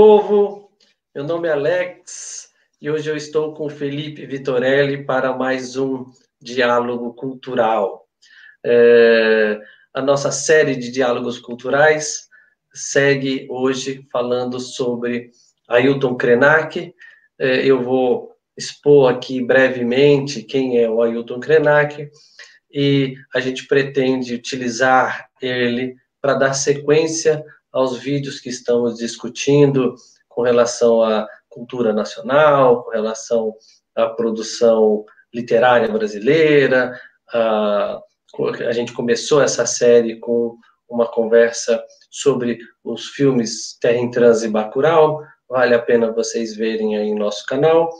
povo! Meu nome é Alex e hoje eu estou com Felipe Vitorelli para mais um diálogo cultural. É, a nossa série de diálogos culturais segue hoje falando sobre Ailton Krenak. É, eu vou expor aqui brevemente quem é o Ailton Krenak e a gente pretende utilizar ele para dar sequência aos vídeos que estamos discutindo com relação à cultura nacional, com relação à produção literária brasileira. A, gente começou essa série com uma conversa sobre os filmes Terra em Trans e Bacurau, vale a pena vocês verem aí nosso canal,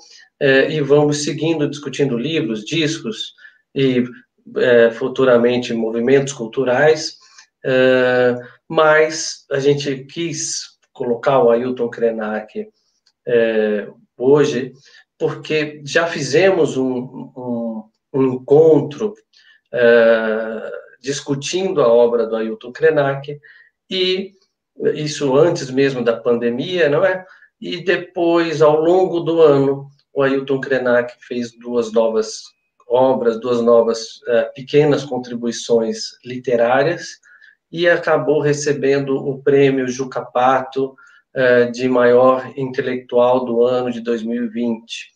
é, e vamos seguindo, discutindo livros, discos e é, futuramente movimentos culturais, é, mas a gente quis colocar o Ailton Krenak é, hoje, porque já fizemos um, um, um encontro é, discutindo a obra do Ailton Krenak, e isso antes mesmo da pandemia, não é? E depois, ao longo do ano, o Ailton Krenak fez duas novas obras, duas novas uh, pequenas contribuições literárias, e acabou recebendo o prêmio Juca Pato eh, de maior intelectual do ano de 2020.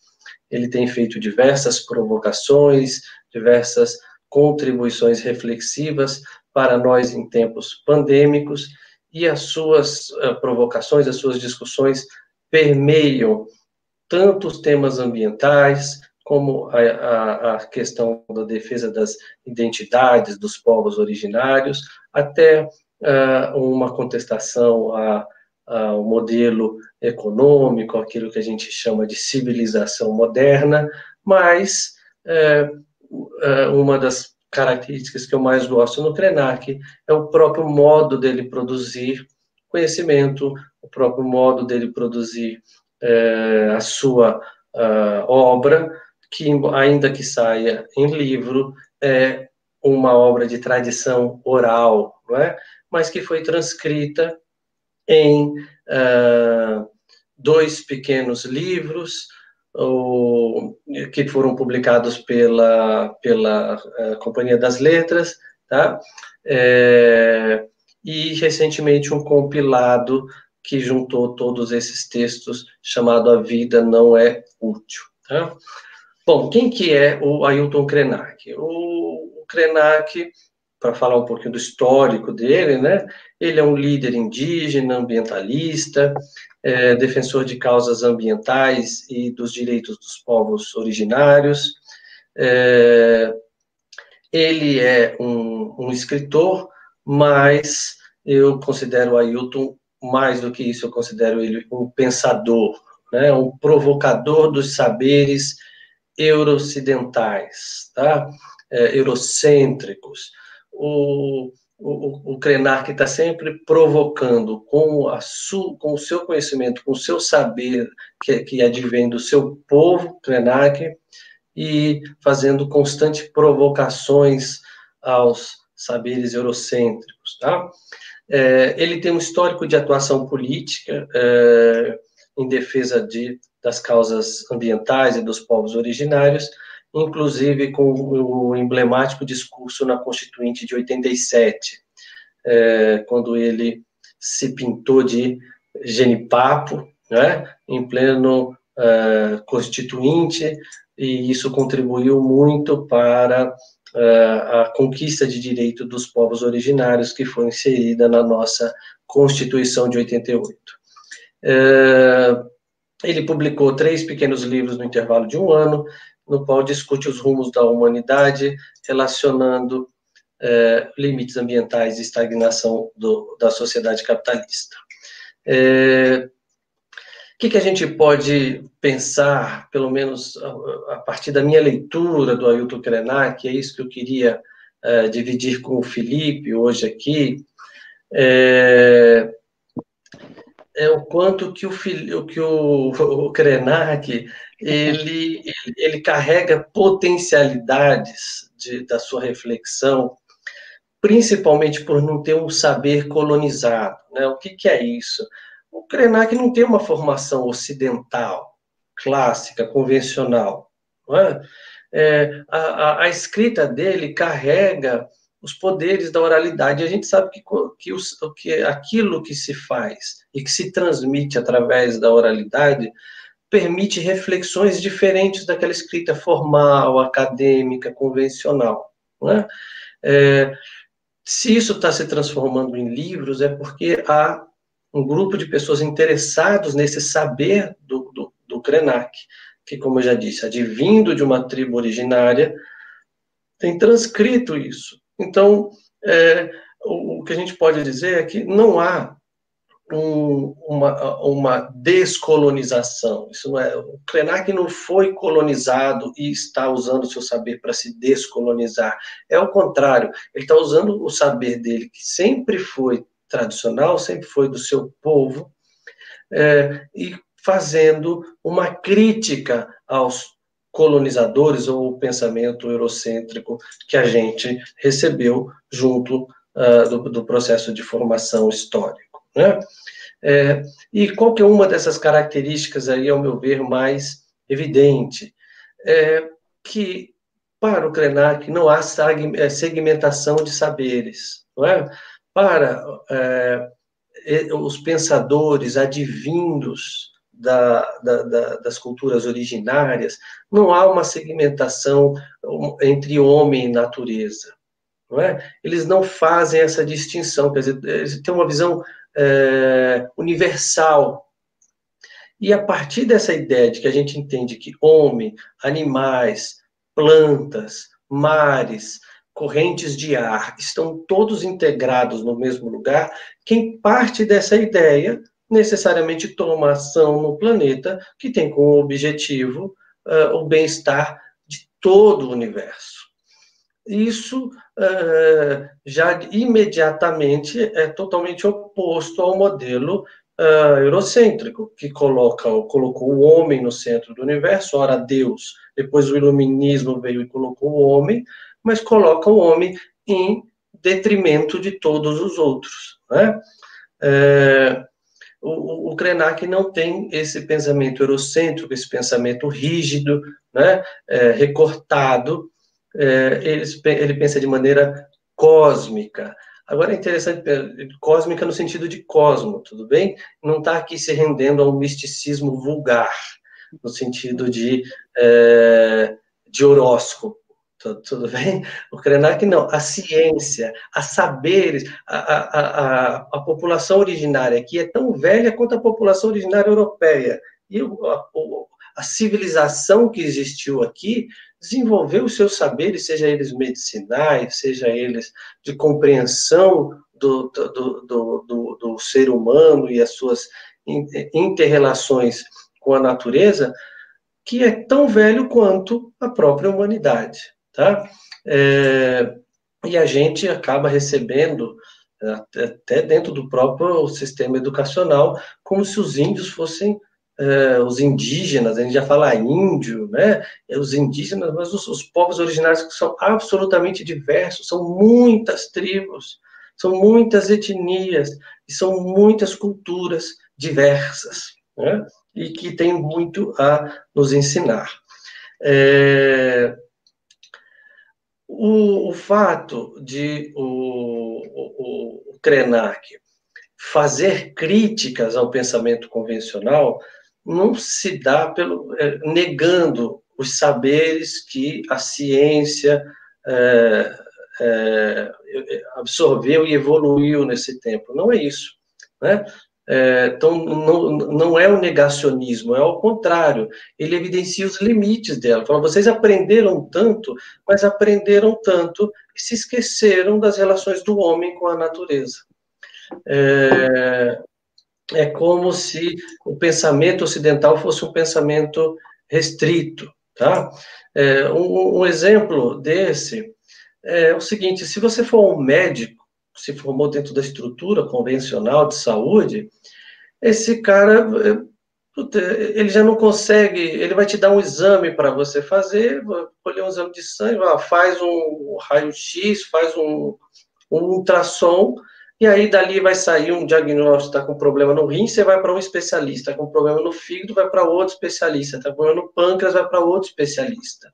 Ele tem feito diversas provocações, diversas contribuições reflexivas para nós em tempos pandêmicos, e as suas uh, provocações, as suas discussões permeiam tanto os temas ambientais, como a, a, a, questão da defesa das identidades dos povos originários, até uh, uma contestação ao modelo econômico, aquilo que a gente chama de civilização moderna, mas uh, uh, uma das características que eu mais gosto no Krenak é o próprio modo dele produzir conhecimento, o próprio modo dele produzir a sua obra, que, ainda que saia em livro, é uma obra de tradição oral, não é? mas que foi transcrita em uh, dois pequenos livros, que foram publicados pela, pela uh, Companhia das Letras, tá? É, e recentemente um compilado que juntou todos esses textos, chamado A Vida Não É Útil. Tá? Bom, quem que é o Ailton Krenak? O, Krenak, para falar um pouquinho do histórico dele, né? Ele é um líder indígena, ambientalista, é, defensor de causas ambientais e dos direitos dos povos originários. É, ele é um, um, escritor, mas eu considero o Ailton mais do que isso, eu considero ele um pensador, né? Um provocador dos saberes eurocidentais, tá? É, eurocêntricos. O, o, o Krenak está sempre provocando com, a su, com o seu conhecimento, com o seu saber, que, que advém do seu povo, Krenak, e fazendo constantes provocações aos saberes eurocêntricos, tá? É, ele tem um histórico de atuação política é, em defesa de das causas ambientais e dos povos originários, inclusive com o emblemático discurso na Constituinte de 87, é, quando ele se pintou de genipapo, né, em pleno é, Constituinte, e isso contribuiu muito para é, a conquista de direito dos povos originários que foi inserida na nossa Constituição de 88. É, ele publicou três pequenos livros no intervalo de um ano, no qual discute os rumos da humanidade, relacionando é, limites ambientais e estagnação do, da sociedade capitalista. É, o que, que, a gente pode pensar, pelo menos a, a, partir da minha leitura do Ailton Krenak, é isso que eu queria é, dividir com o Felipe hoje aqui, é, é o quanto que o, que o, o Krenak ele, ele carrega potencialidades de, da sua reflexão, principalmente por não ter um saber colonizado. Né? O que, que é isso? o Krenak não tem uma formação ocidental, clássica, convencional. É? É, a, a, a, escrita dele carrega os poderes da oralidade. A gente sabe que, que, os, que aquilo que se faz e que se transmite através da oralidade permite reflexões diferentes daquela escrita formal, acadêmica, convencional. É? É, se isso está se transformando em livros, é porque há um grupo de pessoas interessados nesse saber do, do, do Krenak, que, como eu já disse, advindo de uma tribo originária, tem transcrito isso. Então, é, o, que a gente pode dizer é que não há um, uma, uma descolonização. Isso não é, o Krenak não foi colonizado e está usando o seu saber para se descolonizar. É o contrário, ele está usando o saber dele, que sempre foi tradicional, sempre foi do seu povo, é, e fazendo uma crítica aos colonizadores ou o pensamento eurocêntrico que a gente recebeu junto uh, do, do, processo de formação histórico. Né? É, e qual que é uma dessas características aí, ao meu ver, mais evidente? É que para o Krenak não há é, segmentação de saberes, não é? para é, os pensadores advindos da, da, da, das culturas originárias, não há uma segmentação entre homem e natureza. Não é? Eles não fazem essa distinção, quer dizer, eles têm uma visão é, universal. E a partir dessa ideia de que a gente entende que homem, animais, plantas, mares, correntes de ar estão todos integrados no mesmo lugar, quem parte dessa ideia necessariamente toma ação no planeta que tem como objetivo uh, o bem-estar de todo o universo. Isso uh, já imediatamente é totalmente oposto ao modelo uh, eurocêntrico, que coloca, colocou o homem no centro do universo, ora Deus, depois o iluminismo veio e colocou o homem, mas coloca o homem em detrimento de todos os outros. Né? O, o Krenak não tem esse pensamento eurocêntrico, esse pensamento rígido, né? É, recortado, é, ele, ele pensa de maneira cósmica. Agora é interessante, cósmica no sentido de cosmo, tudo bem? Não está aqui se rendendo a um misticismo vulgar, no sentido de, é, de horóscopo. Tudo, tudo bem? O Krenak não. A ciência, a saberes, a, a, a, a população originária aqui é tão velha quanto a população originária europeia. E a, a civilização que existiu aqui desenvolveu os seus saberes, seja eles medicinais, seja eles de compreensão do, do, do, do, do ser humano e as suas interrelações com a natureza, que é tão velho quanto a própria humanidade tá? É, e a gente acaba recebendo, até dentro do próprio sistema educacional, como se os índios fossem é, os indígenas, a gente já fala índio, né? É, os indígenas, mas os, os povos originários que são absolutamente diversos, são muitas tribos, são muitas etnias, e são muitas culturas diversas, né? E que tem muito a nos ensinar. É, o, o fato de o, o, o Krenak fazer críticas ao pensamento convencional não se dá pelo é, negando os saberes que a ciência é, é, absorveu e evoluiu nesse tempo. Não é isso. Né? É, então, não, não é o negacionismo, é ao contrário, ele evidencia os limites dela. Fala, vocês aprenderam tanto, mas aprenderam tanto e se esqueceram das relações do homem com a natureza. É, é como se o pensamento ocidental fosse um pensamento restrito, tá? É, um, um exemplo desse é o seguinte: se você for um médico, se formou dentro da estrutura convencional de saúde, esse cara, eh, ele já não consegue, ele vai te dar um exame para você fazer, colher um exame de sangue, faz um raio-x, faz um, um ultrassom, E aí, dali vai sair um diagnóstico, está com problema no rim, você vai para um especialista, está com problema no fígado, vai para outro especialista, está com problema no pâncreas, vai para outro especialista.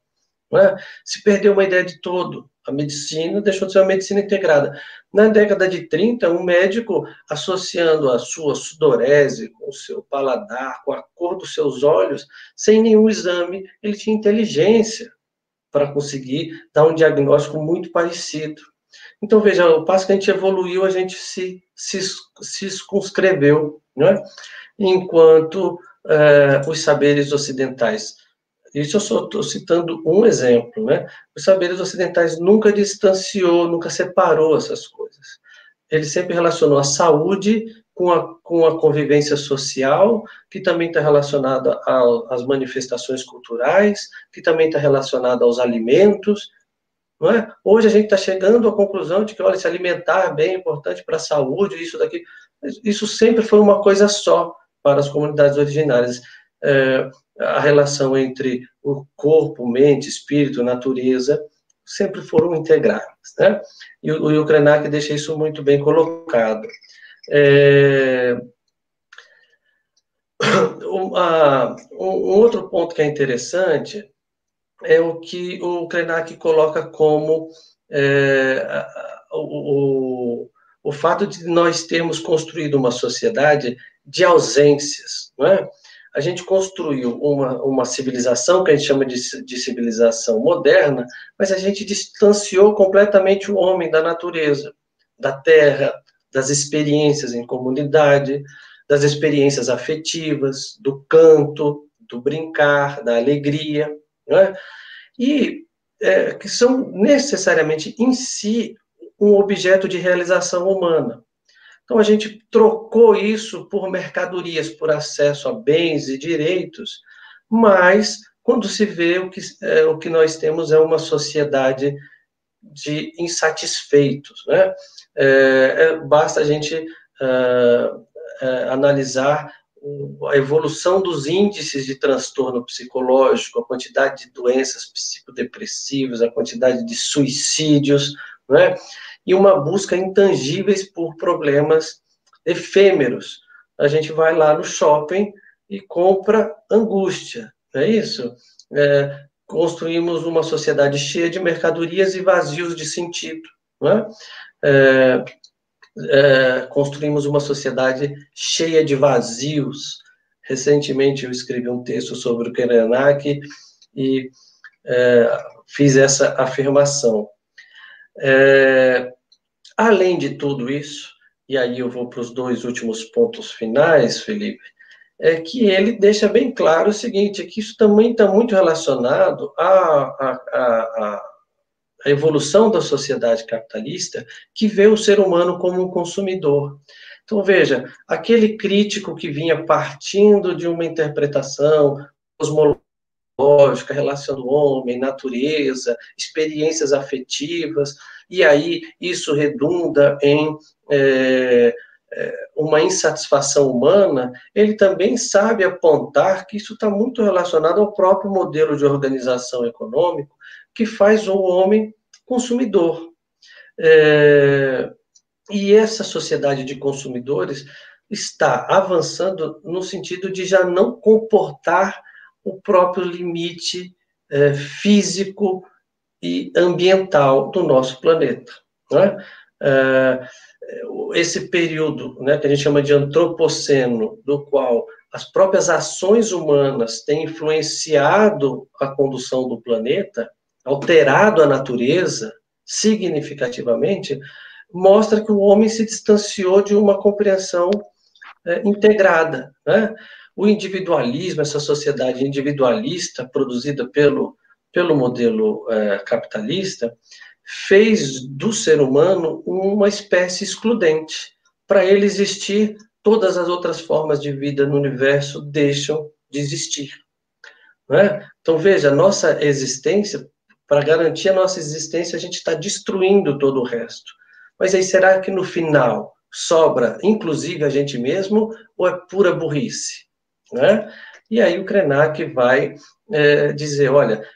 É? Se perdeu uma ideia de todo. A medicina deixou de ser uma medicina integrada. Na década de 30, um médico associando a sua sudorese com o seu paladar, com a cor dos seus olhos, sem nenhum exame, ele tinha inteligência para conseguir dar um diagnóstico muito parecido. Então, veja, o passo que a gente evoluiu, a gente se, se, se circunscreveu, né? enquanto é, os saberes ocidentais. Isso eu só estou citando um exemplo, né? Os saberes ocidentais nunca distanciou, nunca separou essas coisas. Ele sempre relacionou a saúde com a, com a convivência social, que também está relacionada às manifestações culturais, que também está relacionada aos alimentos, não é? Hoje a gente está chegando à conclusão de que, olha, se alimentar bem é importante para a saúde, isso daqui. Isso sempre foi uma coisa só para as comunidades originárias. É, a relação entre o corpo, mente, espírito, natureza, sempre foram integradas. Né? E o, o Krenak deixa isso muito bem colocado. É, um, um, outro ponto que é interessante é o que o Krenak coloca como é, o, o, fato de nós termos construído uma sociedade de ausências, não é? A gente construiu uma, uma civilização que a gente chama de, de civilização moderna, mas a gente distanciou completamente o homem da natureza, da terra, das experiências em comunidade, das experiências afetivas, do canto, do brincar, da alegria né? e é, que são necessariamente em si um objeto de realização humana. Então a gente trocou isso por mercadorias, por acesso a bens e direitos, mas quando se vê o que, é, o que nós temos é uma sociedade de insatisfeitos, né? É, é, basta a gente é, é, analisar a evolução dos índices de transtorno psicológico, a quantidade de doenças psicodepressivas, a quantidade de suicídios, né? e uma busca intangíveis por problemas efêmeros. A gente vai lá no shopping e compra angústia, não é isso? É, construímos uma sociedade cheia de mercadorias e vazios de sentido, não é? é construímos uma sociedade cheia de vazios. Recentemente eu escrevi um texto sobre o Krenak e é, fiz essa afirmação. É, além de tudo isso, e aí eu vou para os dois últimos pontos finais, Felipe, é que ele deixa bem claro o seguinte, que isso também está muito relacionado a, a, a, a evolução da sociedade capitalista que vê o ser humano como um consumidor. Então, veja, aquele crítico que vinha partindo de uma interpretação cosmológica, relação do homem, natureza, experiências afetivas, e aí isso redunda em é, é, uma insatisfação humana, ele também sabe apontar que isso está muito relacionado ao próprio modelo de organização econômico, que faz o homem consumidor. É, e essa sociedade de consumidores está avançando no sentido de já não comportar o próprio limite é, físico e ambiental do nosso planeta. Né? É, esse período né, que a gente chama de antropoceno, do qual as próprias ações humanas têm influenciado a condução do planeta, alterado a natureza significativamente, mostra que o homem se distanciou de uma compreensão é, integrada. Né? O individualismo, essa sociedade individualista produzida pelo, pelo modelo é, capitalista, fez do ser humano uma espécie excludente. Para ele existir, todas as outras formas de vida no universo deixam de existir. Né? Então, veja, nossa existência para garantir a nossa existência, a gente está destruindo todo o resto. Mas aí, será que no final sobra, inclusive, a gente mesmo, ou é pura burrice? Né? E aí o Krenak vai é, dizer, olha,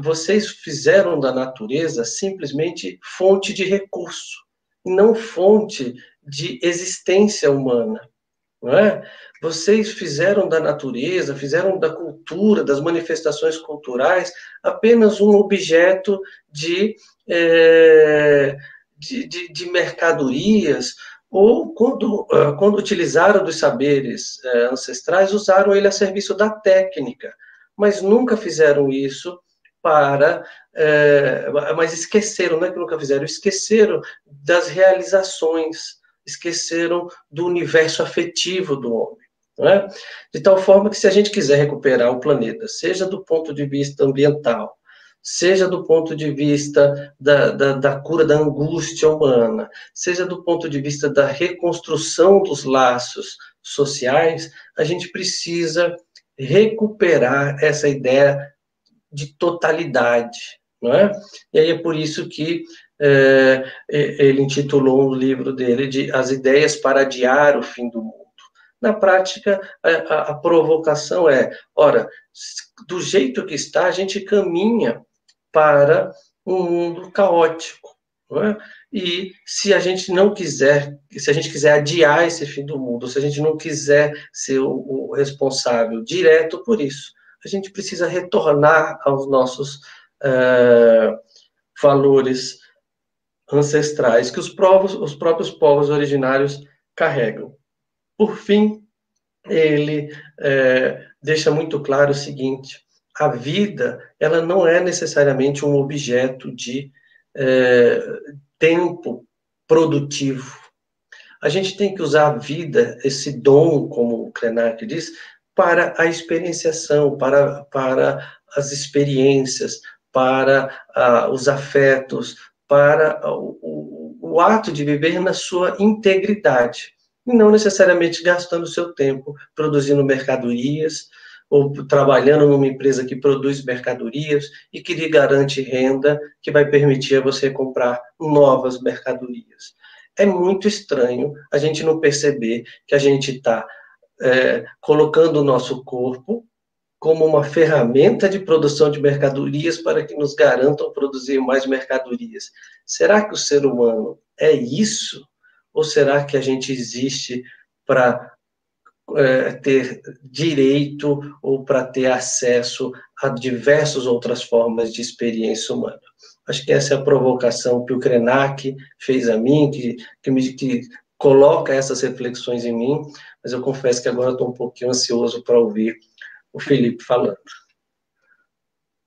vocês fizeram da natureza simplesmente fonte de recurso, não fonte de existência humana. Não é? Vocês fizeram da natureza, fizeram da cultura, das manifestações culturais, apenas um objeto de, é, de, de, de, mercadorias, ou quando, ah, quando utilizaram dos saberes é, ancestrais, usaram ele a serviço da técnica, mas nunca fizeram isso para. É, mas esqueceram, não é que nunca fizeram, esqueceram das realizações, esqueceram do universo afetivo do homem. É? De tal forma que, se a gente quiser recuperar o planeta, seja do ponto de vista ambiental, seja do ponto de vista da, da, da, cura da angústia humana, seja do ponto de vista da reconstrução dos laços sociais, a gente precisa recuperar essa ideia de totalidade, não é? E aí é por isso que é, ele intitulou o livro dele de As Ideias para Adiar o Fim do Mundo. Na prática, a, a, a provocação é: ora, do jeito que está, a gente caminha para um mundo caótico. É? E se a gente não quiser, se a gente quiser adiar esse fim do mundo, se a gente não quiser ser o, o responsável direto por isso, a gente precisa retornar aos nossos uh, valores ancestrais que os, povos, os próprios povos originários carregam. Por fim, ele é, deixa muito claro o seguinte: a vida ela não é necessariamente um objeto de é, tempo produtivo. A gente tem que usar a vida, esse dom, como o Krenak diz, para a experienciação, para, para as experiências, para os afetos, para o, o, o, ato de viver na sua integridade, e não necessariamente gastando seu tempo produzindo mercadorias ou trabalhando numa empresa que produz mercadorias e que lhe garante renda que vai permitir a você comprar novas mercadorias. É muito estranho a gente não perceber que a gente está é, colocando o nosso corpo como uma ferramenta de produção de mercadorias para que nos garantam produzir mais mercadorias. Será que o ser humano é isso? Ou será que a gente existe para é, ter direito ou para ter acesso a diversas outras formas de experiência humana? Acho que essa é a provocação que o Krenak fez a mim, que, que, me, que coloca essas reflexões em mim, mas eu confesso que agora estou um pouquinho ansioso para ouvir o Felipe falando.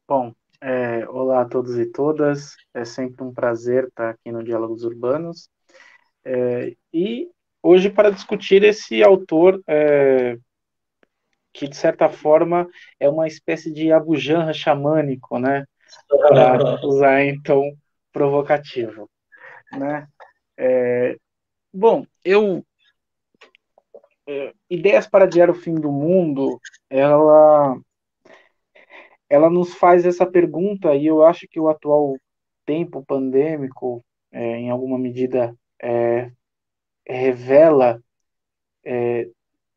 Bom, é, olá a todos e todas, é sempre um prazer estar aqui no Diálogos Urbanos, é, e hoje para discutir esse autor é, que, de certa forma, é uma espécie de abujanra xamânico, né, para usar, então, provocativo, né, é, Bom, eu é, ideias para adiar o fim do mundo, ela ela nos faz essa pergunta e eu acho que o atual tempo pandêmico, é, em alguma medida, é, revela é,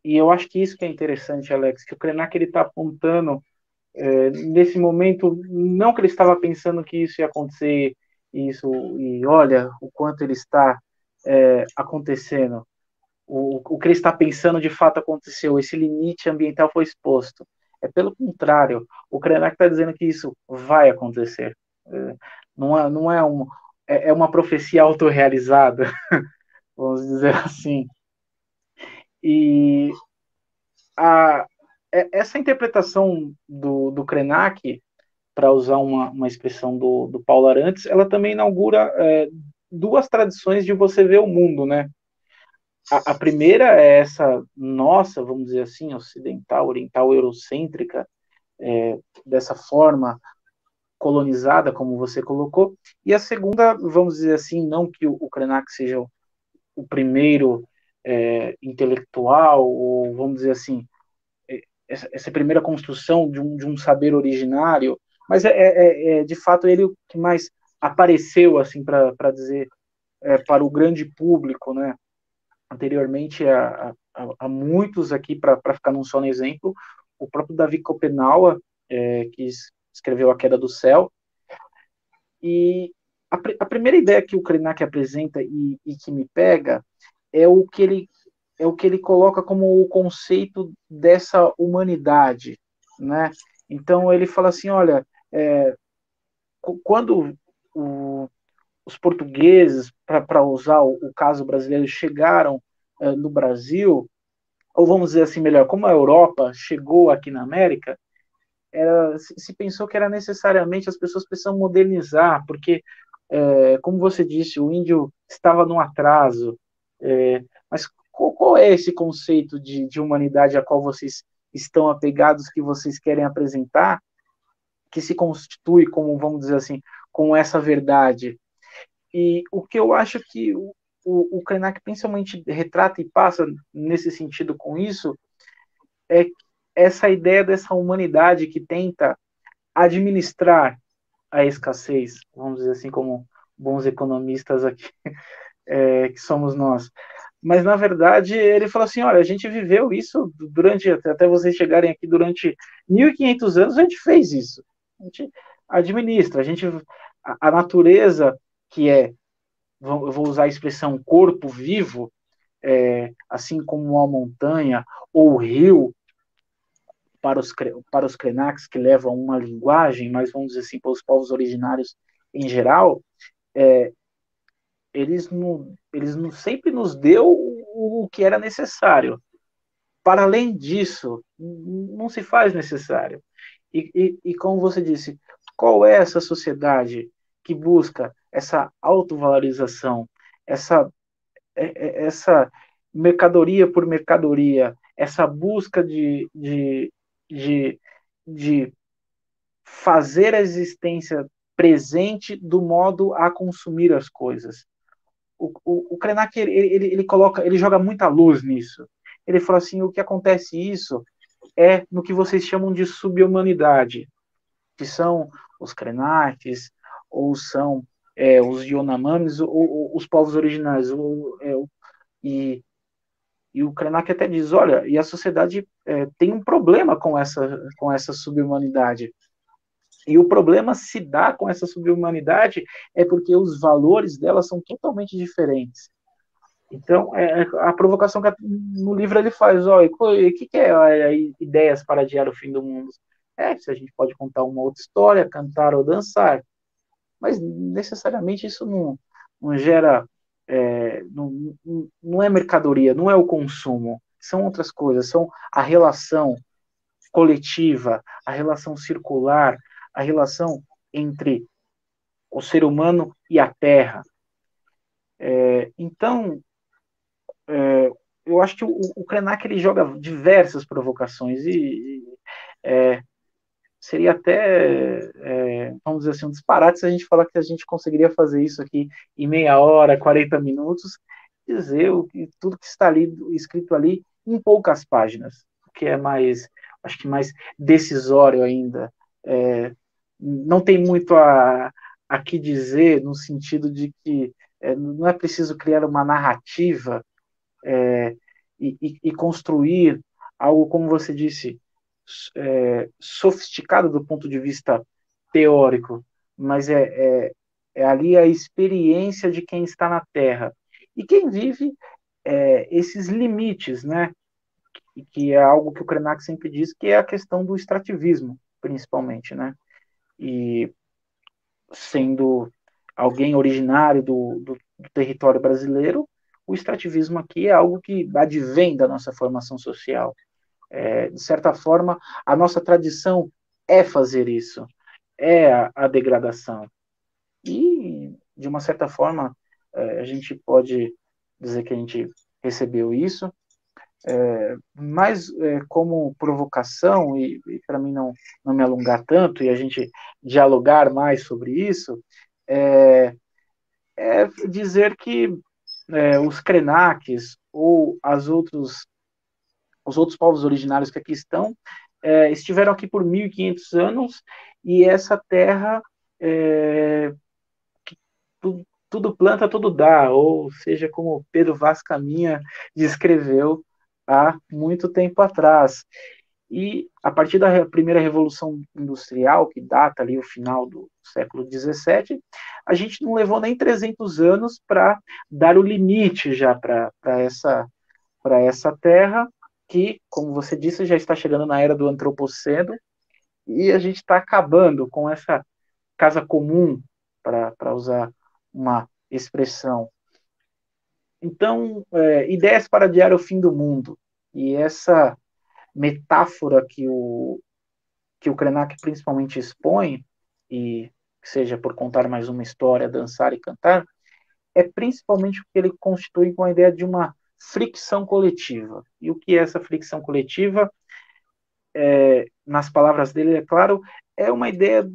e eu acho que isso que é interessante, Alex, que o Krenak ele está apontando é, nesse momento, não que ele estava pensando que isso ia acontecer, isso e olha o quanto ele está é, acontecendo. O, o que ele está pensando de fato aconteceu, esse limite ambiental foi exposto. É pelo contrário, o Krenak está dizendo que isso vai acontecer. É, não é, não é, um, é, é uma profecia autorrealizada, vamos dizer assim. E a, é, essa interpretação do, do Krenak, para usar uma, uma expressão do, do Paulo Arantes, ela também inaugura é, duas tradições de você ver o mundo, né? A, a, primeira é essa nossa, vamos dizer assim, ocidental, oriental, eurocêntrica, é, dessa forma colonizada, como você colocou. E a segunda, vamos dizer assim, não que o, o Krenak seja o, primeiro é, intelectual, ou vamos dizer assim, é, essa, essa, primeira construção de um, de um saber originário, mas é, é, é de fato ele o que mais apareceu assim para dizer é, para o grande público, né? Anteriormente a muitos aqui para ficar num só exemplo, o próprio Davi Copenaua é, que escreveu A Queda do Céu e a, a primeira ideia que o Krenak apresenta e, e, que me pega é o que ele é o que ele coloca como o conceito dessa humanidade, né? Então ele fala assim, olha, é, quando o, os portugueses, para usar o, o, caso brasileiro, chegaram é, no Brasil, ou vamos dizer assim melhor, como a Europa chegou aqui na América, era, se, se pensou que era necessariamente as pessoas precisam modernizar, porque, é, como você disse, o índio estava no atraso, é, mas qual, qual, é esse conceito de, de humanidade a qual vocês estão apegados, que vocês querem apresentar, que se constitui como, vamos dizer assim, com essa verdade? E o que eu acho que o, o, o Krenak principalmente retrata e passa nesse sentido com isso é essa ideia dessa humanidade que tenta administrar a escassez, vamos dizer assim, como bons economistas aqui, é, que somos nós. Mas, na verdade, ele falou assim: olha, a gente viveu isso durante, até vocês chegarem aqui, durante 1.500 anos, a gente fez isso. A gente administra, a gente. A, a natureza, que é, eu vou usar a expressão corpo vivo, é, assim como uma montanha ou o rio, para os, para os Krenaks que levam uma linguagem, mas vamos dizer assim, para os povos originários em geral, é, eles, no, eles no, sempre nos deu o, o que era necessário. Para além disso, não se faz necessário. E, e, e como você disse, qual é essa sociedade que busca essa autovalorização, essa, é, é, essa mercadoria por mercadoria, essa busca de, de, de, de fazer a existência presente do modo a consumir as coisas o, o, o Krenak ele, ele, ele, coloca, ele joga muita luz nisso. Ele fala assim, o que acontece isso é no que vocês chamam de subhumanidade, que são os Krenaks, ou são é, os Yonomamis, ou, ou, os povos originais. Ou, é, e, e o Krenak até diz, olha, e a sociedade é, tem um problema com essa, com essa subhumanidade. E o problema se dá com essa subhumanidade é porque os valores dela são totalmente diferentes. Então, é, é a provocação que no livro ele faz, ó, o que, que é, é ideias para adiar o fim do mundo? É, se a gente pode contar uma outra história, cantar ou dançar. Mas necessariamente isso não, não gera, é, não, não é mercadoria, não é o consumo, são outras coisas, são a relação coletiva, a relação circular, a relação entre o ser humano e a Terra. É, então, é, eu acho que o, o Krenak ele joga diversas provocações e, e é, seria até, é, vamos dizer assim, um disparate se a gente falar que a gente conseguiria fazer isso aqui em meia hora, 40 minutos, dizer o tudo que está ali escrito ali em poucas páginas, que é mais, acho que mais decisório ainda. É, não tem muito a, a que dizer no sentido de que é, não é preciso criar uma narrativa é, e, e, e, construir algo, como você disse, é, sofisticado do ponto de vista teórico, mas é, é, é, ali a experiência de quem está na Terra e quem vive é, esses limites, né? Que, que é algo que o Krenak sempre diz, que é a questão do extrativismo, principalmente, né? e sendo alguém originário do, do, do, território brasileiro, o extrativismo aqui é algo que advém da nossa formação social. É, de certa forma, a nossa tradição é fazer isso, é a, a degradação. E, de uma certa forma, é, a gente pode dizer que a gente recebeu isso, é, mais é, como provocação, e, e para mim não, não me alongar tanto e a gente dialogar mais sobre isso, é, é dizer que é, os Krenaks ou as outros, os outros povos originários que aqui estão é, estiveram aqui por 1.500 anos e essa terra é, tudo, tudo planta, tudo dá, ou seja, como Pedro Vaz Caminha descreveu há muito tempo atrás. E a partir da primeira revolução industrial, que data ali o final do século XVII, a gente não levou nem 300 anos para dar o limite já para essa, essa terra, que, como você disse, já está chegando na era do antropoceno, e a gente está acabando com essa casa comum, para usar uma expressão. Então, é, ideias para adiar o fim do mundo. E essa metáfora que o, que o Krenak principalmente expõe, e seja por contar mais uma história, dançar e cantar, é principalmente o que ele constitui com a ideia de uma fricção coletiva. E o que é essa fricção coletiva? É, nas palavras dele, é claro, é uma ideia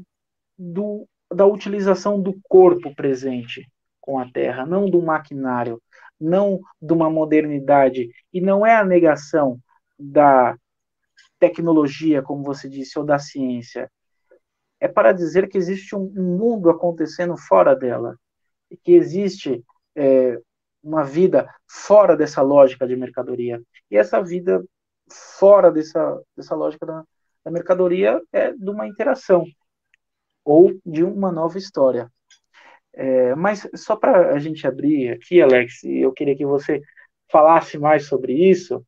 do, da utilização do corpo presente com a Terra, não do maquinário, não de uma modernidade, e não é a negação da tecnologia, como você disse, ou da ciência. É para dizer que existe um, mundo acontecendo fora dela, que existe é, uma vida fora dessa lógica de mercadoria. E essa vida fora dessa, dessa lógica da, da mercadoria é de uma interação ou de uma nova história. É, mas só para a gente abrir aqui, Alex, eu queria que você falasse mais sobre isso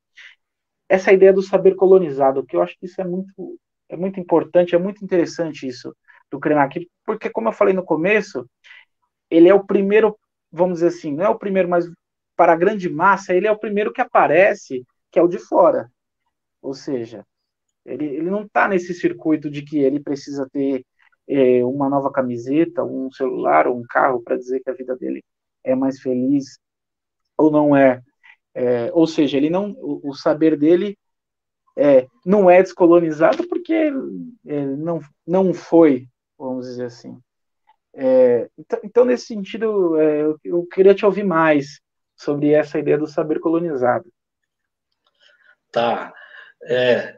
essa ideia do saber colonizado, que eu acho que isso é muito, é muito importante, é muito interessante isso do Krenak, porque como eu falei no começo, ele é o primeiro, vamos dizer assim, não é o primeiro, mas para a grande massa, ele é o primeiro que aparece, que é o de fora. Ou seja, ele, ele não está nesse circuito de que ele precisa ter é, uma nova camiseta, um celular ou um carro para dizer que a vida dele é mais feliz ou não é. É, ou seja, ele não, o, o saber dele é, não é descolonizado porque ele não, não foi, vamos dizer assim. É, então, então, nesse sentido, é, eu, eu, queria te ouvir mais sobre essa ideia do saber colonizado. Tá. É,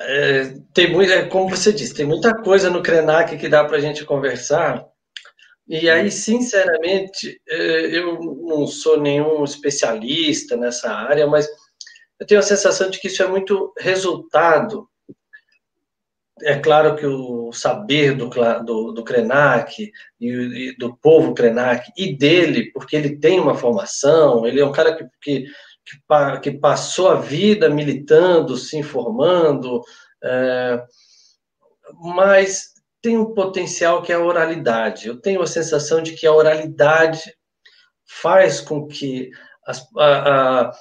é tem muito, é, como você disse, tem muita coisa no Krenak que dá para a gente conversar. E aí, sinceramente, é, eu não sou nenhum especialista nessa área, mas eu tenho a sensação de que isso é muito resultado. É claro que o saber do, do, do Krenak e do povo Krenak e dele, porque ele tem uma formação, ele é um cara que, que, que, que passou a vida militando, se informando, é, mas tem um potencial que é a oralidade. Eu tenho a sensação de que a oralidade faz com que as, a, a,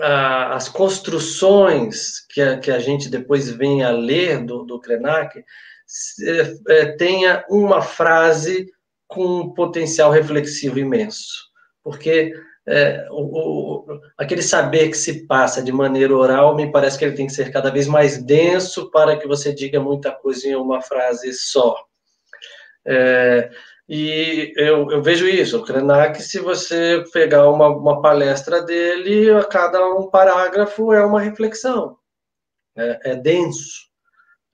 as construções que a, que a gente depois vem a ler do, do Krenak é, é, tenha uma frase com um potencial reflexivo imenso. Porque é, o, o, aquele saber que se passa de maneira oral, me parece que ele tem que ser cada vez mais denso para que você diga muita coisa em uma frase só. É, e eu, eu, vejo isso, o Krenak, se você pegar uma, uma, palestra dele, a cada um parágrafo é uma reflexão, é, é denso,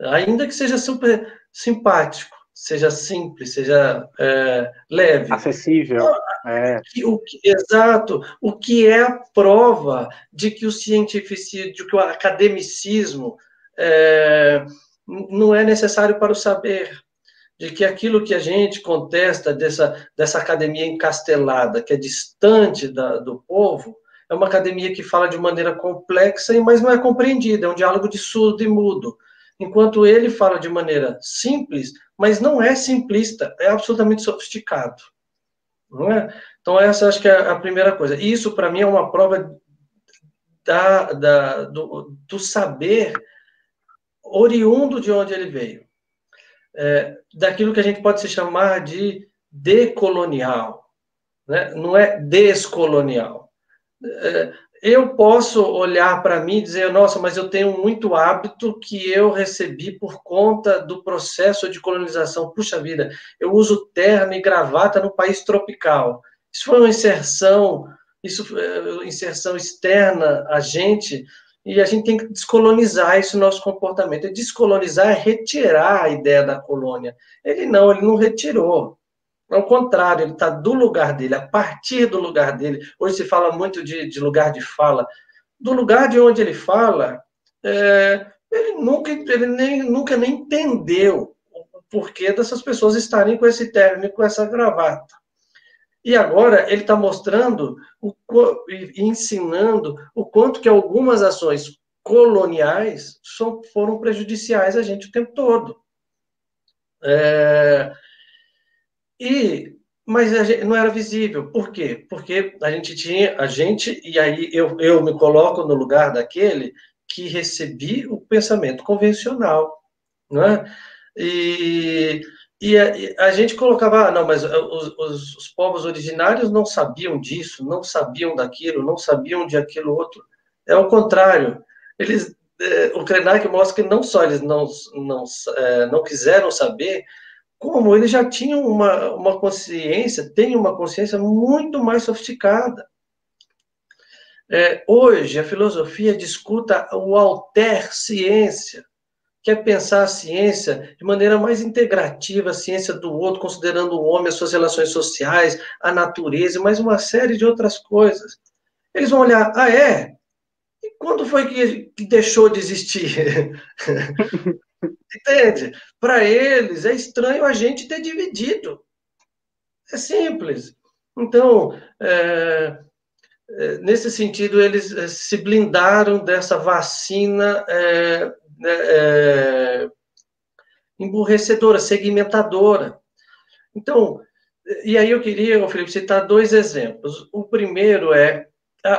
ainda que seja super simpático seja simples, seja é, leve. Acessível. É. O que, exato. O que é a prova de que o cientificismo, de que o academicismo é, não é necessário para o saber. De que aquilo que a gente contesta dessa, dessa academia encastelada, que é distante da, do povo, é uma academia que fala de maneira complexa, mas não é compreendida, é um diálogo de surdo e mudo. Enquanto ele fala de maneira simples, mas não é simplista, é absolutamente sofisticado. Não é? Então, essa acho que é a primeira coisa. Isso, para mim, é uma prova da, da, do, do, saber oriundo de onde ele veio. É, daquilo que a gente pode se chamar de decolonial. Né? Não é descolonial. É, eu posso olhar para mim e dizer, nossa, mas eu tenho muito hábito que eu recebi por conta do processo de colonização. Puxa vida, eu uso terno e gravata no país tropical. Isso foi uma inserção, isso foi inserção externa a gente, e a gente tem que descolonizar esse nosso comportamento. E descolonizar é retirar a ideia da colônia. Ele não, ele não retirou. Ao contrário, ele está do lugar dele, a partir do lugar dele. Hoje se fala muito de, de lugar de fala. Do lugar de onde ele fala, é, ele nunca, ele nem, nunca nem entendeu o porquê dessas pessoas estarem com esse terno com essa gravata. E agora ele está mostrando o, e ensinando o quanto que algumas ações coloniais foram prejudiciais a gente o tempo todo. É, e mas gente, não era visível. Por quê? Porque a gente tinha, a gente, e aí eu, eu me coloco no lugar daquele que recebi o pensamento convencional, não é? E, e a, a gente colocava, ah, não, mas os, os, os, povos originários não sabiam disso, não sabiam daquilo, não sabiam de aquilo outro. É o contrário. Eles, é, o Krenak mostra que não só eles não, não, é, não quiseram saber, como eles já tinham uma, uma consciência, têm uma consciência muito mais sofisticada. É, hoje, a filosofia discuta o alter ciência, que é pensar a ciência de maneira mais integrativa, a ciência do outro, considerando o homem, as suas relações sociais, a natureza, mais uma série de outras coisas. Eles vão olhar, ah, é? E quando foi que, que deixou de existir? Entende? Para eles é estranho a gente ter dividido. É simples. Então, é, é, nesse sentido, eles é, se blindaram dessa vacina é, é, emburrecedora, segmentadora. Então, e aí eu queria, Felipe, citar dois exemplos. O primeiro é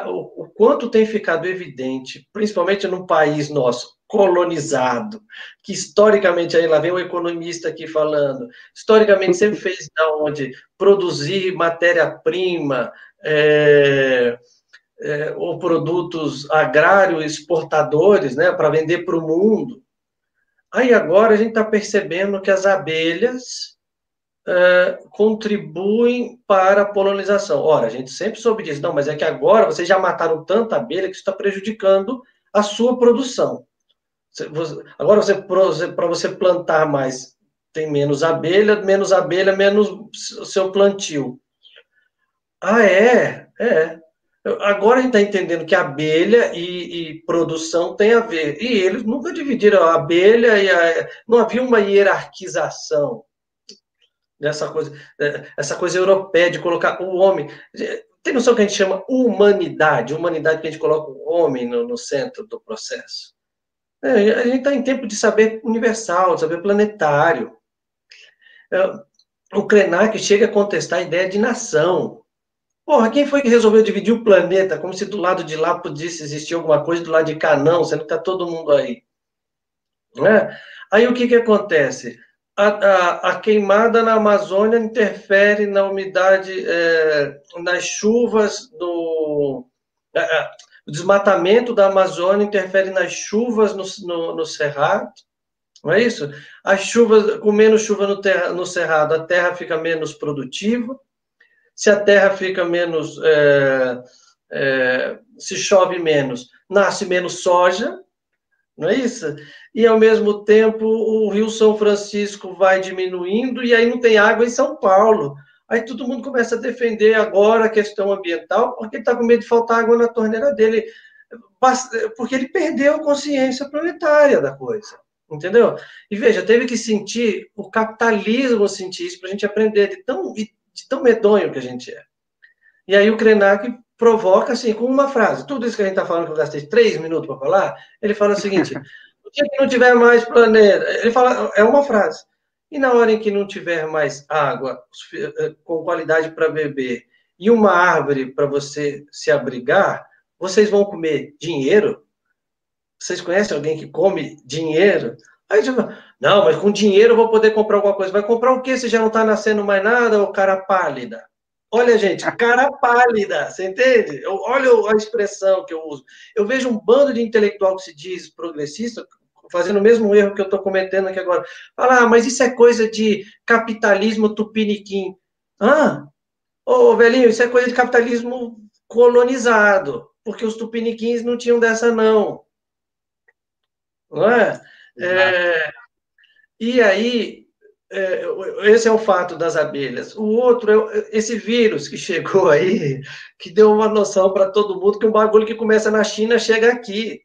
o, o quanto tem ficado evidente, principalmente no país nosso, colonizado, que historicamente, aí lá vem um economista aqui falando, historicamente sempre fez da onde produzir matéria-prima é, é, ou produtos agrários exportadores, né, para vender para o mundo. Aí agora a gente está percebendo que as abelhas é, contribuem para a polonização. Ora, a gente sempre soube disso, não, mas é que agora vocês já mataram tanta abelha que está prejudicando a sua produção. Agora, você, para você plantar mais, tem menos abelha, menos abelha, menos seu plantio. Ah, é? É. Agora a gente está entendendo que abelha e, e, produção tem a ver. E eles nunca dividiram a abelha e a. Não havia uma hierarquização dessa coisa, essa coisa europeia de colocar o homem. Tem noção que a gente chama humanidade, humanidade que a gente coloca o homem no, no centro do processo. É, a gente está em tempo de saber universal, saber planetário. É, o Krenak chega a contestar a ideia de nação. Porra, quem foi que resolveu dividir o planeta? Como se do lado de lá pudesse existir alguma coisa, do lado de cá não, sendo que está todo mundo aí. Né? Aí o que, que acontece? A, a, a, queimada na Amazônia interfere na umidade, é, nas chuvas do. É, o desmatamento da Amazônia interfere nas chuvas no, no, no Cerrado, não é isso? As chuvas, com menos chuva no, terra, no Cerrado, a terra fica menos produtiva. Se a terra fica menos. É, é, se chove menos, nasce menos soja, não é isso? E ao mesmo tempo o Rio São Francisco vai diminuindo e aí não tem água em São Paulo. Aí todo mundo começa a defender agora a questão ambiental, porque está com medo de faltar água na torneira dele, porque ele perdeu a consciência planetária da coisa, entendeu? E veja, teve que sentir, o capitalismo sentir isso para a gente aprender de tão, tão medonho que a gente é. E aí o Krenak provoca assim, com uma frase. Tudo isso que a gente está falando, que eu gastei três minutos para falar, ele fala o seguinte: o dia que não tiver mais planeta, ele fala, é uma frase. E na hora em que não tiver mais água eh, com qualidade para beber e uma árvore para você se abrigar, vocês vão comer dinheiro? Vocês conhecem alguém que come dinheiro? Aí tipo, não, mas com dinheiro eu vou poder comprar alguma coisa. Vai comprar o quê se já não está nascendo mais nada, ou cara pálida? Olha, gente, cara pálida, você entende? Eu, olha a expressão que eu uso. Eu vejo um bando de intelectual que se diz progressista, fazendo o mesmo erro que eu estou cometendo aqui agora. Falar, ah, mas isso é coisa de capitalismo tupiniquim. Ah, ô velhinho, isso é coisa de capitalismo colonizado, porque os tupiniquins não tinham dessa, não. Não é? é e aí, é, esse é o fato das abelhas. O outro é esse vírus que chegou aí, que deu uma noção para todo mundo que um bagulho que começa na China chega aqui.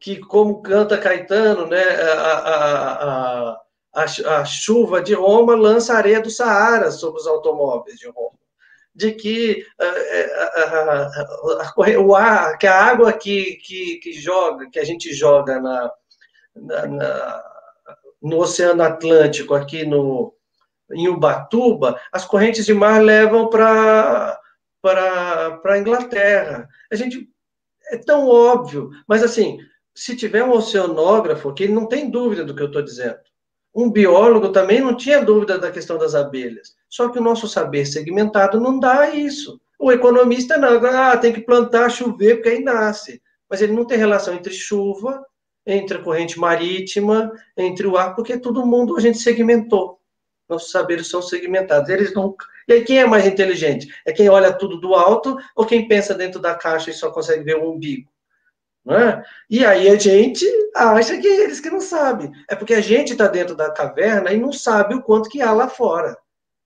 que, como canta Caetano, né, a, a, a, a, chuva de Roma lança areia do Saara sobre os automóveis de Roma. De que a, o ar, que a água que, que, que, joga, que a gente joga na, na, na no Oceano Atlântico, aqui no, em Ubatuba, as correntes de mar levam para a Inglaterra. A gente é tão óbvio, mas assim, se tiver um oceanógrafo, que ele não tem dúvida do que eu estou dizendo. Um biólogo também não tinha dúvida da questão das abelhas. Só que o nosso saber segmentado não dá isso. O economista não, ah, tem que plantar, chover, porque aí nasce. Mas ele não tem relação entre chuva, entre a corrente marítima, entre o ar, porque todo mundo a gente segmentou. Nossos saberes são segmentados. Eles não. E aí, quem é mais inteligente? É quem olha tudo do alto ou quem pensa dentro da caixa e só consegue ver o umbigo? É? E aí a gente acha que eles que não sabem. É porque a gente está dentro da caverna e não sabe o quanto que há lá fora.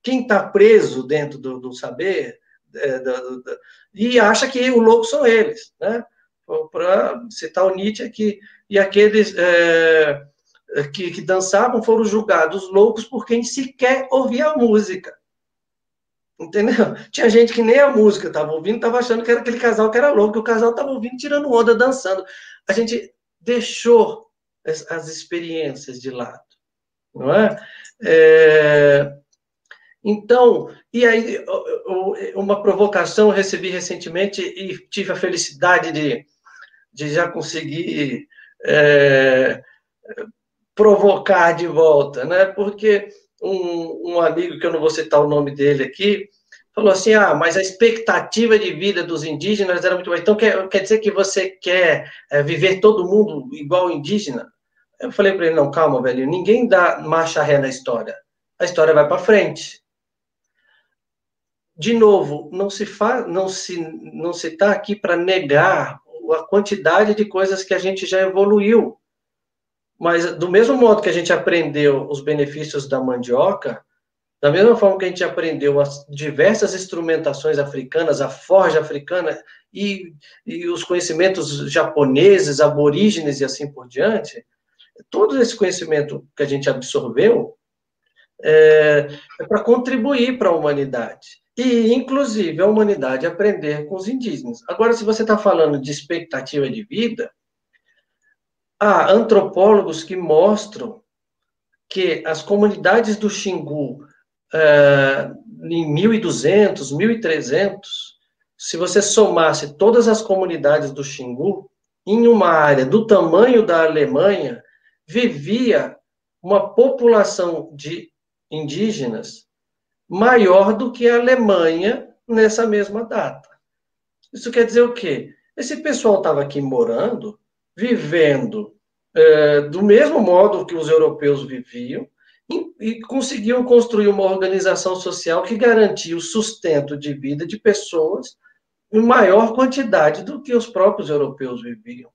Quem está preso dentro do, do saber é, do, do, e acha que o louco são eles. Né? Para citar o Nietzsche aqui. E aqueles é, que, que dançavam foram julgados loucos por quem sequer ouvia a música. Entendeu? Tinha gente que nem a música estava ouvindo, estava achando que era aquele casal que era louco, que o casal estava ouvindo, tirando onda, dançando. A gente deixou as, as experiências de lado, não é? é? Então, e aí, uma provocação eu recebi recentemente e tive a felicidade de, de já conseguir é, provocar de volta, né? Porque um, um amigo, que eu não vou citar o nome dele aqui, falou assim: ah, mas a expectativa de vida dos indígenas era muito baixa. Então, quer, quer dizer que você quer é, viver todo mundo igual indígena? Eu falei para ele: não, calma, velho, ninguém dá marcha ré na história. A história vai para frente. De novo, não se faz, não se não se está aqui para negar a quantidade de coisas que a gente já evoluiu. Mas, do mesmo modo que a gente aprendeu os benefícios da mandioca, da mesma forma que a gente aprendeu as diversas instrumentações africanas, a forja africana e, e os conhecimentos japoneses, aborígenes e assim por diante, todo esse conhecimento que a gente absorveu é, é para contribuir para a humanidade. E, inclusive, a humanidade aprender com os indígenas. Agora, se você está falando de expectativa de vida, Há antropólogos que mostram que as comunidades do Xingu, uh, em 1200, 1300, se você somasse todas as comunidades do Xingu, em uma área do tamanho da Alemanha, vivia uma população de indígenas maior do que a Alemanha nessa mesma data. Isso quer dizer o quê? Esse pessoal estava aqui morando vivendo é, do mesmo modo que os europeus viviam e, e conseguiam construir uma organização social que garantia o sustento de vida de pessoas em maior quantidade do que os próprios europeus viviam.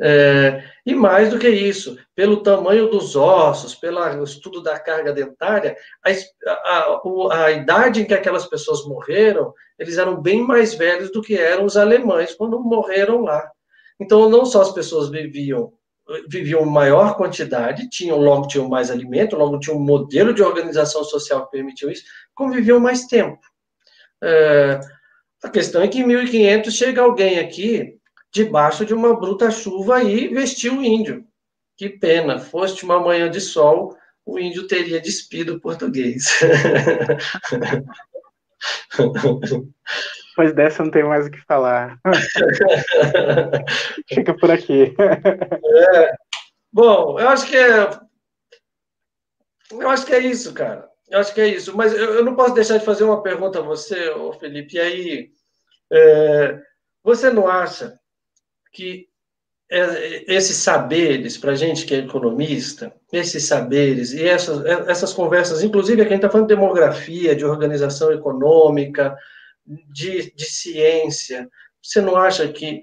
É, e mais do que isso, pelo tamanho dos ossos, pelo estudo da carga dentária, a, a, a, idade em que aquelas pessoas morreram, eles eram bem mais velhos do que eram os alemães quando morreram lá. Então, não só as pessoas viviam viviam maior quantidade, tinham logo tinham mais alimento, logo tinham um modelo de organização social que permitiu isso, conviviam mais tempo. É, a questão é que em 1500 chega alguém aqui debaixo de uma bruta chuva e vestiu o índio. Que pena, foste uma manhã de sol, o índio teria despido o português. Depois dessa não tem mais o que falar. Fica por aqui. É. Bom, eu acho que é. Eu acho que é isso, cara. Eu acho que é isso. Mas eu, eu não posso deixar de fazer uma pergunta a você, Felipe. E aí, é, você não acha que é, esses saberes, para gente que é economista, esses saberes e essas, essas conversas, inclusive aqui a gente está falando de demografia, de organização econômica, de, de ciência. Você não acha que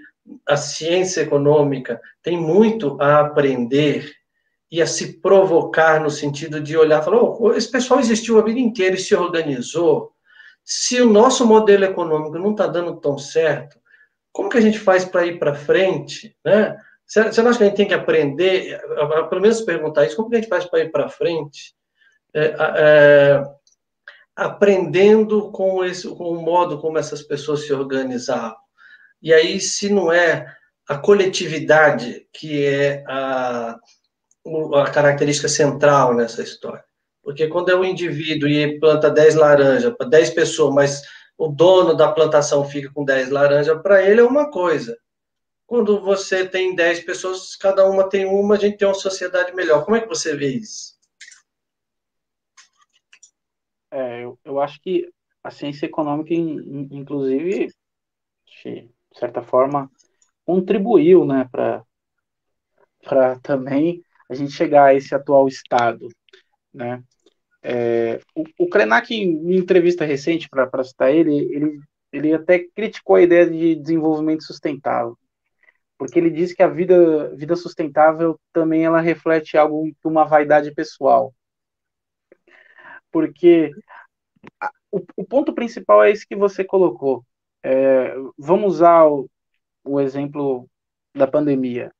a ciência econômica tem muito a aprender e a se provocar no sentido de olhar e falar: oh, esse pessoal existiu a vida inteira e se organizou. Se o nosso modelo econômico não está dando tão certo, como que a gente faz para ir para frente, né? Você, você não acha que a gente tem que aprender, pelo menos perguntar isso, como que a gente faz para ir para frente, é, é, aprendendo com, esse, com o modo como essas pessoas se organizavam? E aí, se não é a coletividade que é a, a característica central nessa história. Porque quando é um indivíduo e planta 10 laranjas para 10 pessoas, mas o dono da plantação fica com 10 laranjas, para ele é uma coisa. Quando você tem 10 pessoas, cada uma tem uma, a gente tem uma sociedade melhor. Como é que você vê isso? É, eu, eu acho que a ciência econômica, inclusive, de certa forma, contribuiu né, para também a gente chegar a esse atual estado. Né? É, o, o Krenak, em entrevista recente, para citar ele, ele, ele até criticou a ideia de desenvolvimento sustentável, porque ele diz que a vida, vida sustentável também ela reflete algo uma vaidade pessoal. Porque a, o, o, ponto principal é esse que você colocou. É, vamos usar o, o exemplo da pandemia.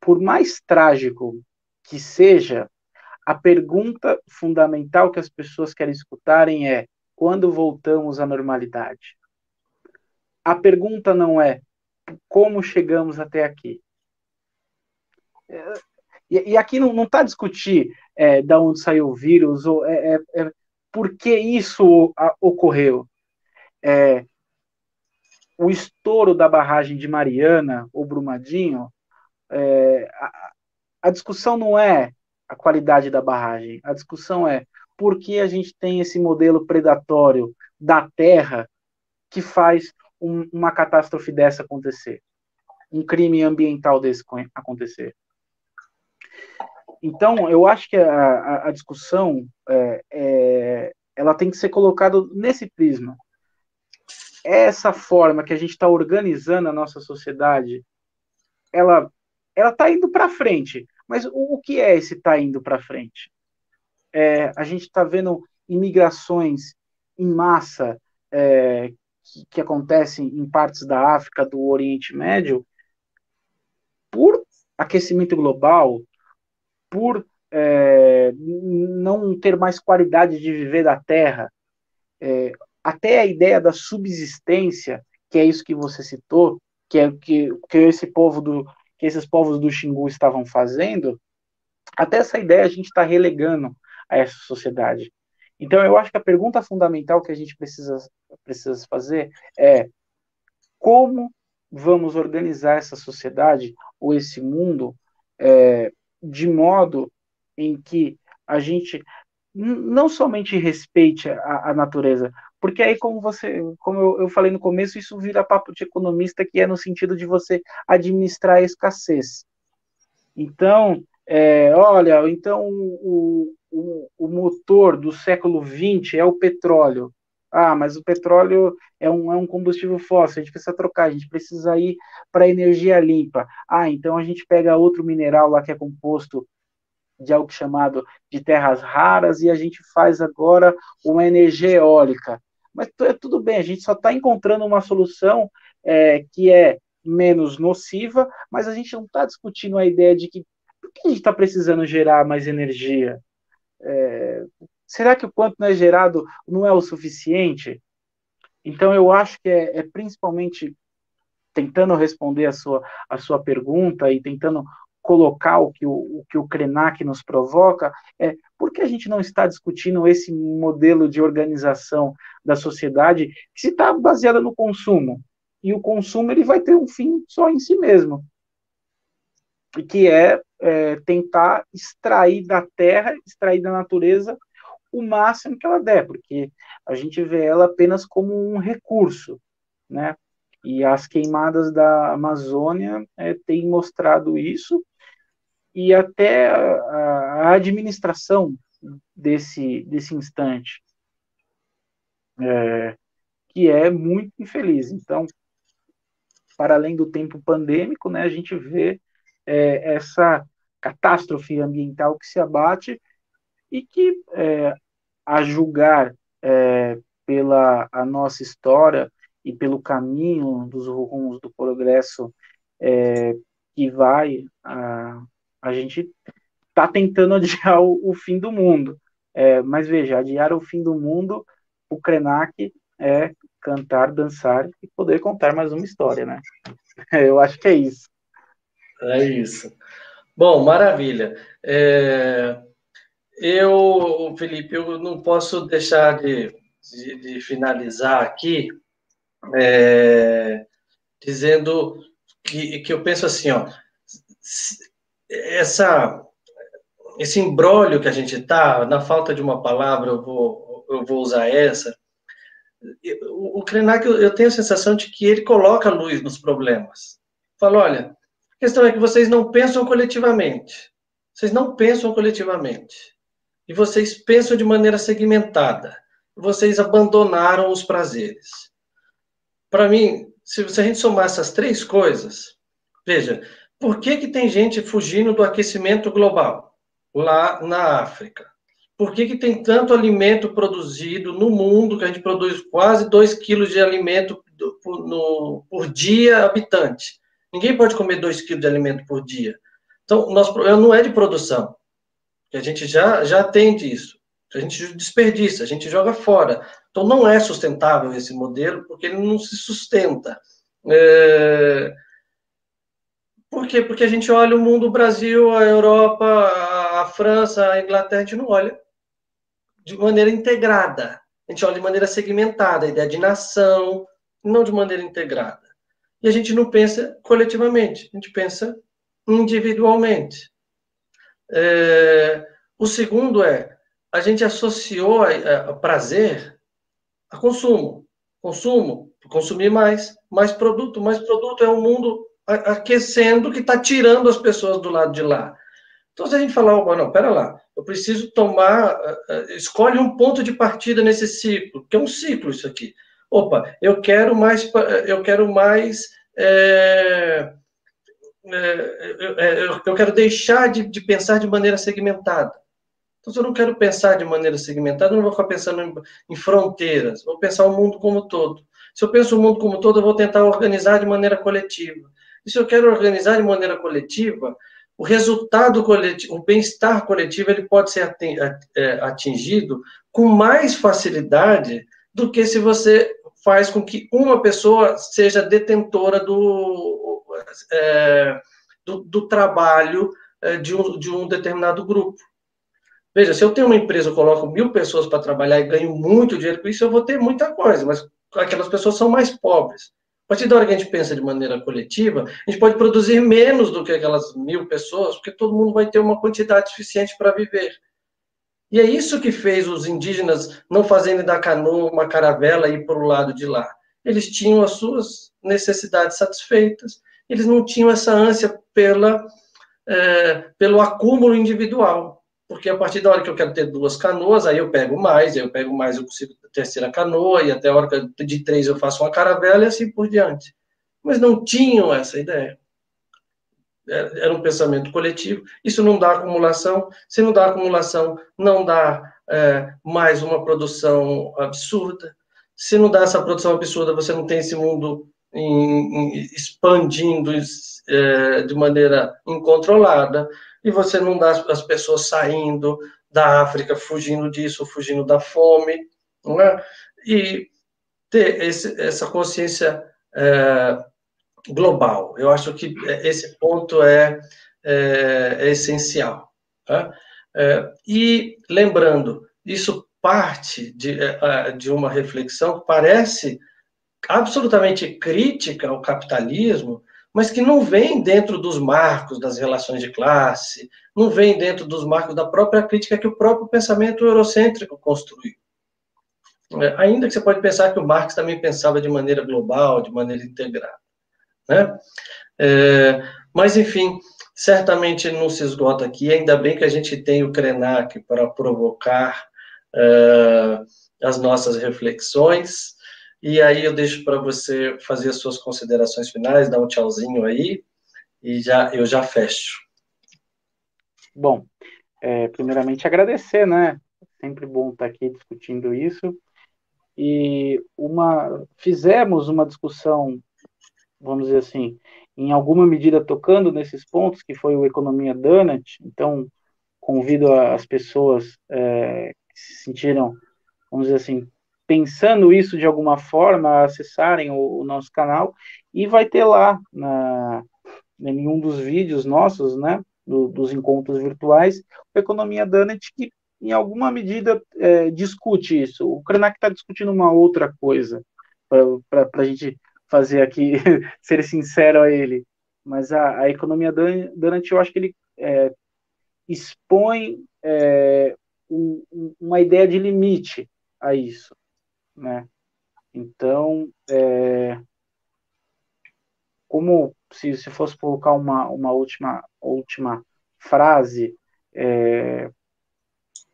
Por mais trágico que seja, a pergunta fundamental que as pessoas querem escutarem é: quando voltamos à normalidade? A pergunta não é como chegamos até aqui. É, e, e, aqui não está discutir é, da onde saiu o vírus, ou é, é, é por que isso ocorreu. É, o estouro da barragem de Mariana ou Brumadinho, a, a, discussão não é a qualidade da barragem, a discussão é por que a gente tem esse modelo predatório da terra que faz um, uma catástrofe dessa acontecer, um crime ambiental desse acontecer. Então, eu acho que a, a, discussão é, é, ela tem que ser colocada nesse prisma essa forma que a gente está organizando a nossa sociedade, ela ela está indo para frente. Mas o, o, que é esse está indo para frente? É, a gente está vendo imigrações em massa é, que, que acontecem em partes da África, do Oriente Médio, por aquecimento global, por é, não ter mais qualidade de viver da terra, é, até a ideia da subsistência, que é isso que você citou, que é que, que esse povo do que esses povos do Xingu estavam fazendo, até essa ideia a gente está relegando a essa sociedade. Então eu acho que a pergunta fundamental que a gente precisa precisa fazer é como vamos organizar essa sociedade ou esse mundo é, de modo em que a gente não somente respeite a, a natureza, porque aí, como você, como eu, eu, falei no começo, isso vira papo de economista, que é no sentido de você administrar a escassez. Então, é, olha, então o, o, o, motor do século XX é o petróleo. Ah, mas o petróleo é um, é um combustível fóssil, a gente precisa trocar, a gente precisa ir para energia limpa. Ah, então a gente pega outro mineral lá que é composto de algo chamado de terras raras e a gente faz agora uma energia eólica. Mas tudo bem, a gente só está encontrando uma solução é, que é menos nociva, mas a gente não está discutindo a ideia de que por que a gente está precisando gerar mais energia? É, será que o quanto não é gerado não é o suficiente? Então eu acho que é, é principalmente tentando responder a sua, a sua pergunta e tentando colocar o que o, o que o Krenak nos provoca é por que a gente não está discutindo esse modelo de organização da sociedade que se está baseada no consumo? E o consumo ele vai ter um fim só em si mesmo que é, é tentar extrair da terra extrair da natureza o máximo que ela der porque a gente vê ela apenas como um recurso né? E as queimadas da Amazônia é, têm mostrado isso e até a, a administração desse, desse instante, é, que é muito infeliz. Então, para além do tempo pandêmico, né, a gente vê é, essa catástrofe ambiental que se abate e que, é, a julgar é, pela a nossa história e pelo caminho dos rumos do progresso é, que vai, a, a gente está tentando adiar o, o, fim do mundo. É, mas veja, adiar o fim do mundo, o Krenak é cantar, dançar e poder contar mais uma história, né? Eu acho que é isso. É isso. Bom, maravilha. É, eu, Felipe, eu não posso deixar de, de, de finalizar aqui é, dizendo que, que eu penso assim, ó, essa, esse embrólio que a gente está, na falta de uma palavra, eu vou, eu vou usar essa. O, Krenak, eu tenho a sensação de que ele coloca luz nos problemas. Fala, olha, a questão é que vocês não pensam coletivamente. Vocês não pensam coletivamente e vocês pensam de maneira segmentada. Vocês abandonaram os prazeres. Para mim, se a gente somar essas três coisas, veja, por que, que tem gente fugindo do aquecimento global lá na África? Por que, que tem tanto alimento produzido no mundo, que a gente produz quase 2 quilos de alimento por, no, por dia habitante? Ninguém pode comer 2 quilos de alimento por dia. Então, nosso problema não é de produção, a gente já, já tem disso. A gente desperdiça, a gente joga fora. Então, não é sustentável esse modelo, porque ele não se sustenta. É... Por quê? Porque a gente olha o mundo, o Brasil, a Europa, a França, a Inglaterra, a gente não olha de maneira integrada. A gente olha de maneira segmentada, a ideia de nação, não de maneira integrada. E a gente não pensa coletivamente, a gente pensa individualmente. É, o segundo é, a gente associou a, a, a prazer a consumo. Consumo, consumir mais, mais produto. Mais produto é um mundo aquecendo que está tirando as pessoas do lado de lá. Então, se a gente falar, oh, não, pera lá, eu preciso tomar, escolhe um ponto de partida nesse ciclo, que é um ciclo isso aqui. Opa, eu quero mais, eu quero mais é, é, eu quero deixar de, de, pensar de maneira segmentada. Então, se eu não quero pensar de maneira segmentada, eu não vou ficar pensando em, em fronteiras, vou pensar o mundo como todo. Se eu penso o mundo como todo, eu vou tentar organizar de maneira coletiva. Se eu quero organizar de maneira coletiva, o resultado coletivo, o bem-estar coletivo, ele pode ser é, atingido com mais facilidade do que se você faz com que uma pessoa seja detentora do, é, do, do, trabalho é, de, um, de um determinado grupo. Veja, se eu tenho uma empresa, eu coloco mil pessoas para trabalhar e ganho muito dinheiro com isso, eu vou ter muita coisa, mas aquelas pessoas são mais pobres. A partir da hora que a gente pensa de maneira coletiva, a gente pode produzir menos do que aquelas mil pessoas, porque todo mundo vai ter uma quantidade suficiente para viver. E é isso que fez os indígenas não fazerem da canoa uma caravela e ir para o lado de lá. Eles tinham as suas necessidades satisfeitas, eles não tinham essa ânsia pela, é, pelo acúmulo individual. Porque a partir da hora que eu quero ter duas canoas, aí eu pego mais, aí eu pego mais, eu consigo terceira canoa, e até a hora de três eu faço uma caravela e assim por diante. Mas não tinham essa ideia. É, era um pensamento coletivo. Isso não dá acumulação. Se não dá acumulação, não dá é, mais uma produção absurda. Se não dá essa produção absurda, você não tem esse mundo em, em, expandindo é, de maneira incontrolada, e você não dá as pessoas saindo da África, fugindo disso, fugindo da fome, não é? e ter esse, essa consciência é, global. Eu acho que esse ponto é, é, é essencial. Tá? É, e lembrando, isso parte de, é, de uma reflexão que parece absolutamente crítica ao capitalismo, mas que não vem dentro dos marcos das relações de classe, não vem dentro dos marcos da própria crítica que o próprio pensamento eurocêntrico construiu. É, ainda que você pode pensar que o Marx também pensava de maneira global, de maneira integrada. Né? É, mas, enfim, certamente não se esgota aqui, ainda bem que a gente tem o Krenak para provocar é, as nossas reflexões, e aí eu deixo para você fazer as suas considerações finais, dar um tchauzinho aí, e já eu já fecho. Bom, é, primeiramente agradecer, né? Sempre bom estar aqui discutindo isso. E uma fizemos uma discussão, vamos dizer assim, em alguma medida tocando nesses pontos, que foi o Economia Donut. Então, convido as pessoas é, que se sentiram, vamos dizer assim, pensando isso de alguma forma, a acessarem o, o nosso canal e vai ter lá na, em um dos vídeos nossos, né, do, dos encontros virtuais, o Economia Donut, que em alguma medida é, discute isso. O Krenak está discutindo uma outra coisa, para a gente fazer aqui, ser sincero a ele. Mas a, a Economia Donut, eu acho que ele é, expõe é, um, uma ideia de limite a isso, né? Então, é, como se, se fosse colocar uma, uma última, última frase,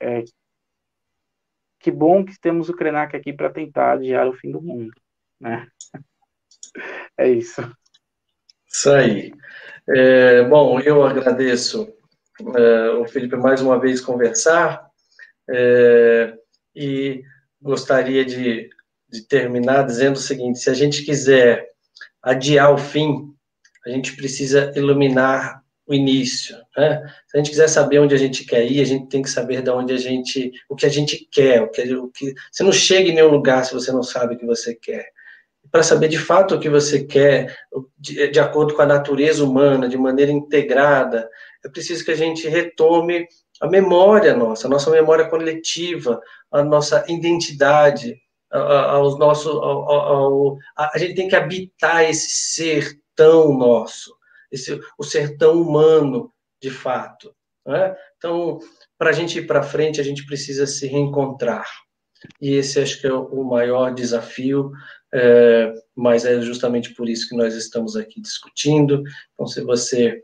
é, que bom que temos o Krenak aqui para tentar adiar o fim do mundo, né? É isso. Isso aí. É, bom, eu agradeço é, o Felipe mais uma vez conversar é, e gostaria de, de terminar dizendo o seguinte: se a gente quiser adiar o fim, a gente precisa iluminar o início, né? Se a gente quiser saber onde a gente quer ir, a gente tem que saber de onde a gente, o que a gente quer, o que, o que você não chega em nenhum lugar se você não sabe o que você quer. Para saber de fato o que você quer, de, de acordo com a natureza humana, de maneira integrada, é preciso que a gente retome a memória nossa, a nossa memória coletiva, a nossa identidade, aos nossos, ao, ao, a, a gente tem que habitar esse ser tão nosso, esse, o sertão humano, de fato. Né? Então, para a gente ir para frente, a gente precisa se reencontrar. E esse acho que é o maior desafio, é, mas é justamente por isso que nós estamos aqui discutindo. Então, se você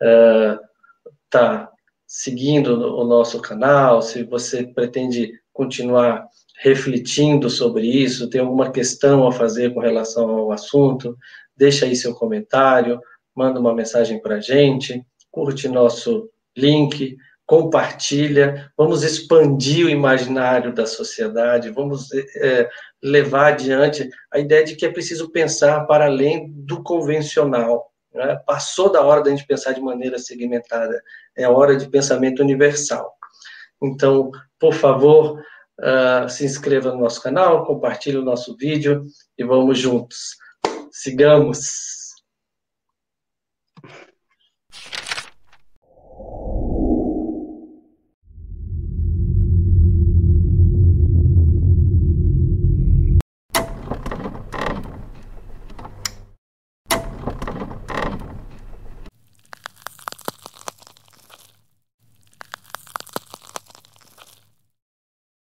está é, seguindo o nosso canal, se você pretende continuar refletindo sobre isso, tem alguma questão a fazer com relação ao assunto, deixa aí seu comentário, manda uma mensagem para a gente, curte nosso link, compartilha, vamos expandir o imaginário da sociedade, vamos é, levar adiante a ideia de que é preciso pensar para além do convencional. Né? Passou da hora da gente pensar de maneira segmentada, é hora de pensamento universal. Então, por favor, uh, se inscreva no nosso canal, compartilhe o nosso vídeo e vamos juntos. Sigamos!